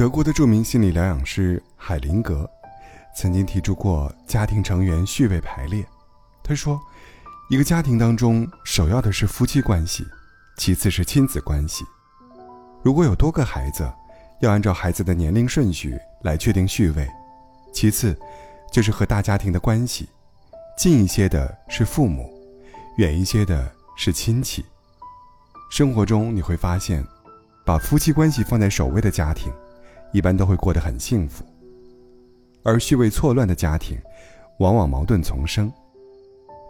德国的著名心理疗养师海灵格曾经提出过家庭成员序位排列。他说，一个家庭当中，首要的是夫妻关系，其次是亲子关系。如果有多个孩子，要按照孩子的年龄顺序来确定序位。其次，就是和大家庭的关系，近一些的是父母，远一些的是亲戚。生活中你会发现，把夫妻关系放在首位的家庭，一般都会过得很幸福；而序位错乱的家庭，往往矛盾丛生。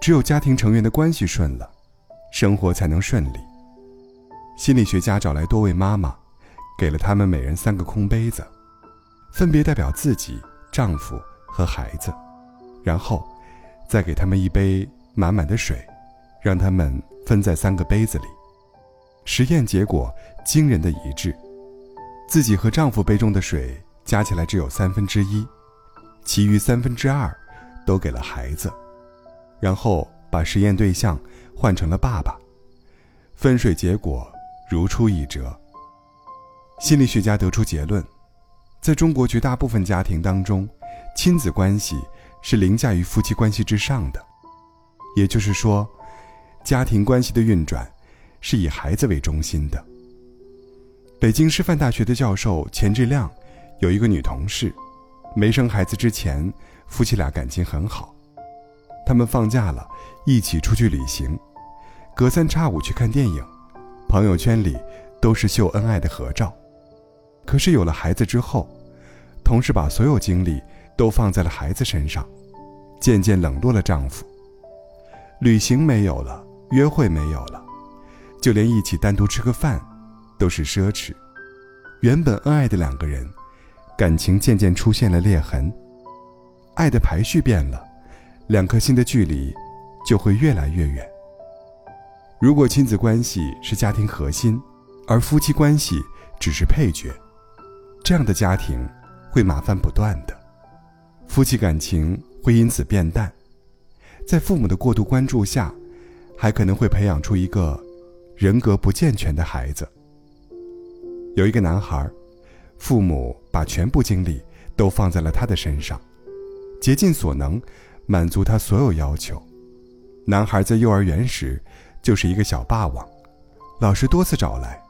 只有家庭成员的关系顺了，生活才能顺利。心理学家找来多位妈妈，给了他们每人三个空杯子，分别代表自己、丈夫和孩子，然后，再给他们一杯满满的水，让他们分在三个杯子里。实验结果惊人的一致，自己和丈夫杯中的水加起来只有三分之一，其余三分之二都给了孩子，然后把实验对象换成了爸爸，分水结果。如出一辙。心理学家得出结论，在中国绝大部分家庭当中，亲子关系是凌驾于夫妻关系之上的。也就是说，家庭关系的运转是以孩子为中心的。北京师范大学的教授钱志亮有一个女同事，没生孩子之前，夫妻俩感情很好，他们放假了，一起出去旅行，隔三差五去看电影。朋友圈里都是秀恩爱的合照，可是有了孩子之后，同事把所有精力都放在了孩子身上，渐渐冷落了丈夫。旅行没有了，约会没有了，就连一起单独吃个饭都是奢侈。原本恩爱的两个人，感情渐渐出现了裂痕，爱的排序变了，两颗心的距离就会越来越远。如果亲子关系是家庭核心，而夫妻关系只是配角，这样的家庭会麻烦不断的，夫妻感情会因此变淡，在父母的过度关注下，还可能会培养出一个人格不健全的孩子。有一个男孩，父母把全部精力都放在了他的身上，竭尽所能满足他所有要求。男孩在幼儿园时。就是一个小霸王，老师多次找来，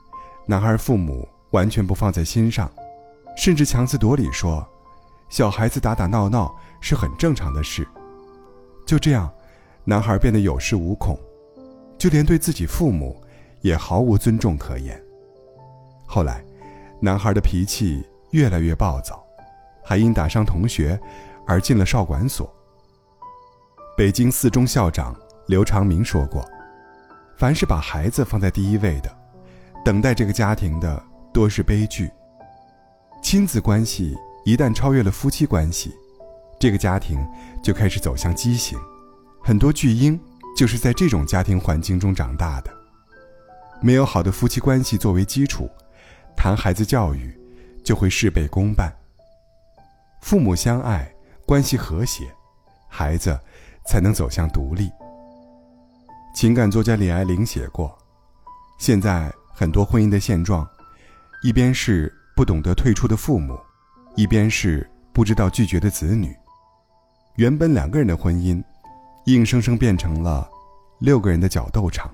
男孩父母完全不放在心上，甚至强词夺理说，小孩子打打闹闹是很正常的事。就这样，男孩变得有恃无恐，就连对自己父母也毫无尊重可言。后来，男孩的脾气越来越暴躁，还因打伤同学而进了少管所。北京四中校长刘长明说过。凡是把孩子放在第一位的，等待这个家庭的多是悲剧。亲子关系一旦超越了夫妻关系，这个家庭就开始走向畸形。很多巨婴就是在这种家庭环境中长大的。没有好的夫妻关系作为基础，谈孩子教育就会事倍功半。父母相爱，关系和谐，孩子才能走向独立。情感作家李爱玲写过：“现在很多婚姻的现状，一边是不懂得退出的父母，一边是不知道拒绝的子女。原本两个人的婚姻，硬生生变成了六个人的角斗场。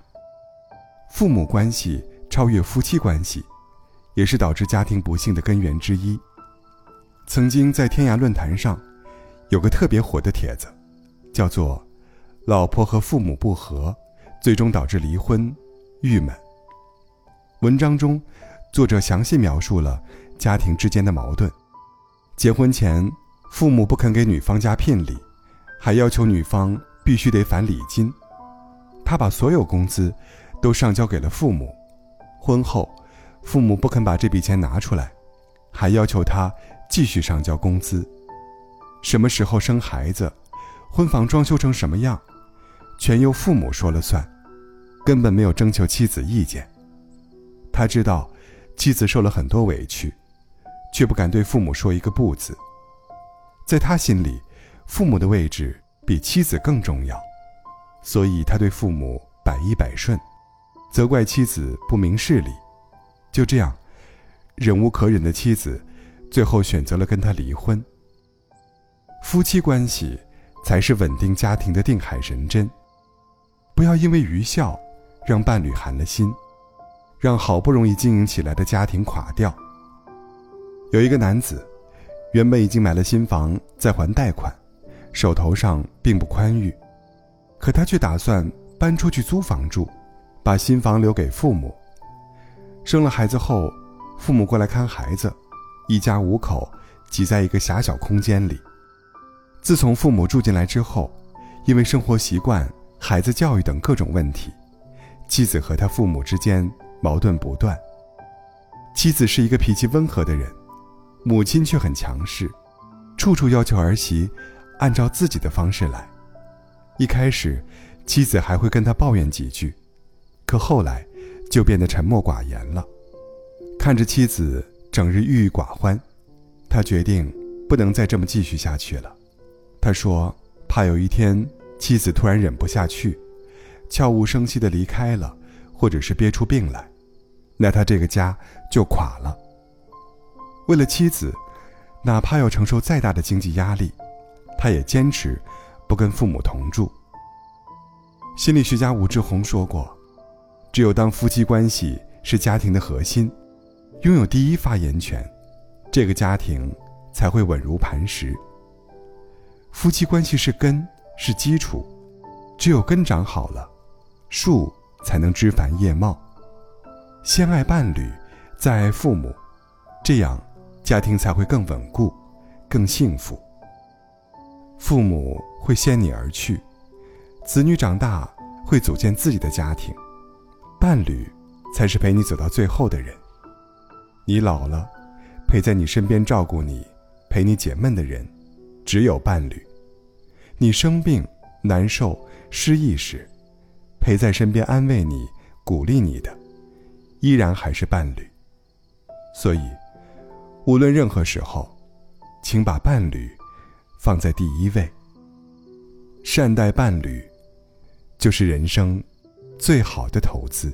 父母关系超越夫妻关系，也是导致家庭不幸的根源之一。曾经在天涯论坛上，有个特别火的帖子，叫做‘老婆和父母不和’。”最终导致离婚，郁闷。文章中，作者详细描述了家庭之间的矛盾。结婚前，父母不肯给女方家聘礼，还要求女方必须得返礼金。他把所有工资都上交给了父母。婚后，父母不肯把这笔钱拿出来，还要求他继续上交工资。什么时候生孩子，婚房装修成什么样，全由父母说了算。根本没有征求妻子意见。他知道妻子受了很多委屈，却不敢对父母说一个不字。在他心里，父母的位置比妻子更重要，所以他对父母百依百顺，责怪妻子不明事理。就这样，忍无可忍的妻子最后选择了跟他离婚。夫妻关系才是稳定家庭的定海神针，不要因为愚孝，让伴侣寒了心，让好不容易经营起来的家庭垮掉。有一个男子，原本已经买了新房，在还贷款，手头上并不宽裕，可他却打算搬出去租房住，把新房留给父母。生了孩子后，父母过来看孩子，一家五口挤在一个狭小空间里。自从父母住进来之后，因为生活习惯、孩子教育等各种问题，妻子和他父母之间矛盾不断。妻子是一个脾气温和的人，母亲却很强势，处处要求儿媳按照自己的方式来。一开始，妻子还会跟他抱怨几句，可后来就变得沉默寡言了。看着妻子整日郁郁寡欢，他决定不能再这么继续下去了。他说：“怕有一天妻子突然忍不下去，悄无声息地离开了，或者是憋出病来，那他这个家就垮了。为了妻子，哪怕要承受再大的经济压力，他也坚持不跟父母同住。”心理学家武志红说过：“只有当夫妻关系是家庭的核心，拥有第一发言权，这个家庭才会稳如磐石。”夫妻关系是根，是基础，只有根长好了，树才能枝繁叶茂。先爱伴侣，再爱父母，这样家庭才会更稳固，更幸福。父母会先你而去，子女长大会组建自己的家庭，伴侣才是陪你走到最后的人。你老了，陪在你身边照顾你、陪你解闷的人。只有伴侣，你生病、难受、失意时，陪在身边安慰你、鼓励你的，依然还是伴侣。所以，无论任何时候，请把伴侣放在第一位。善待伴侣，就是人生最好的投资。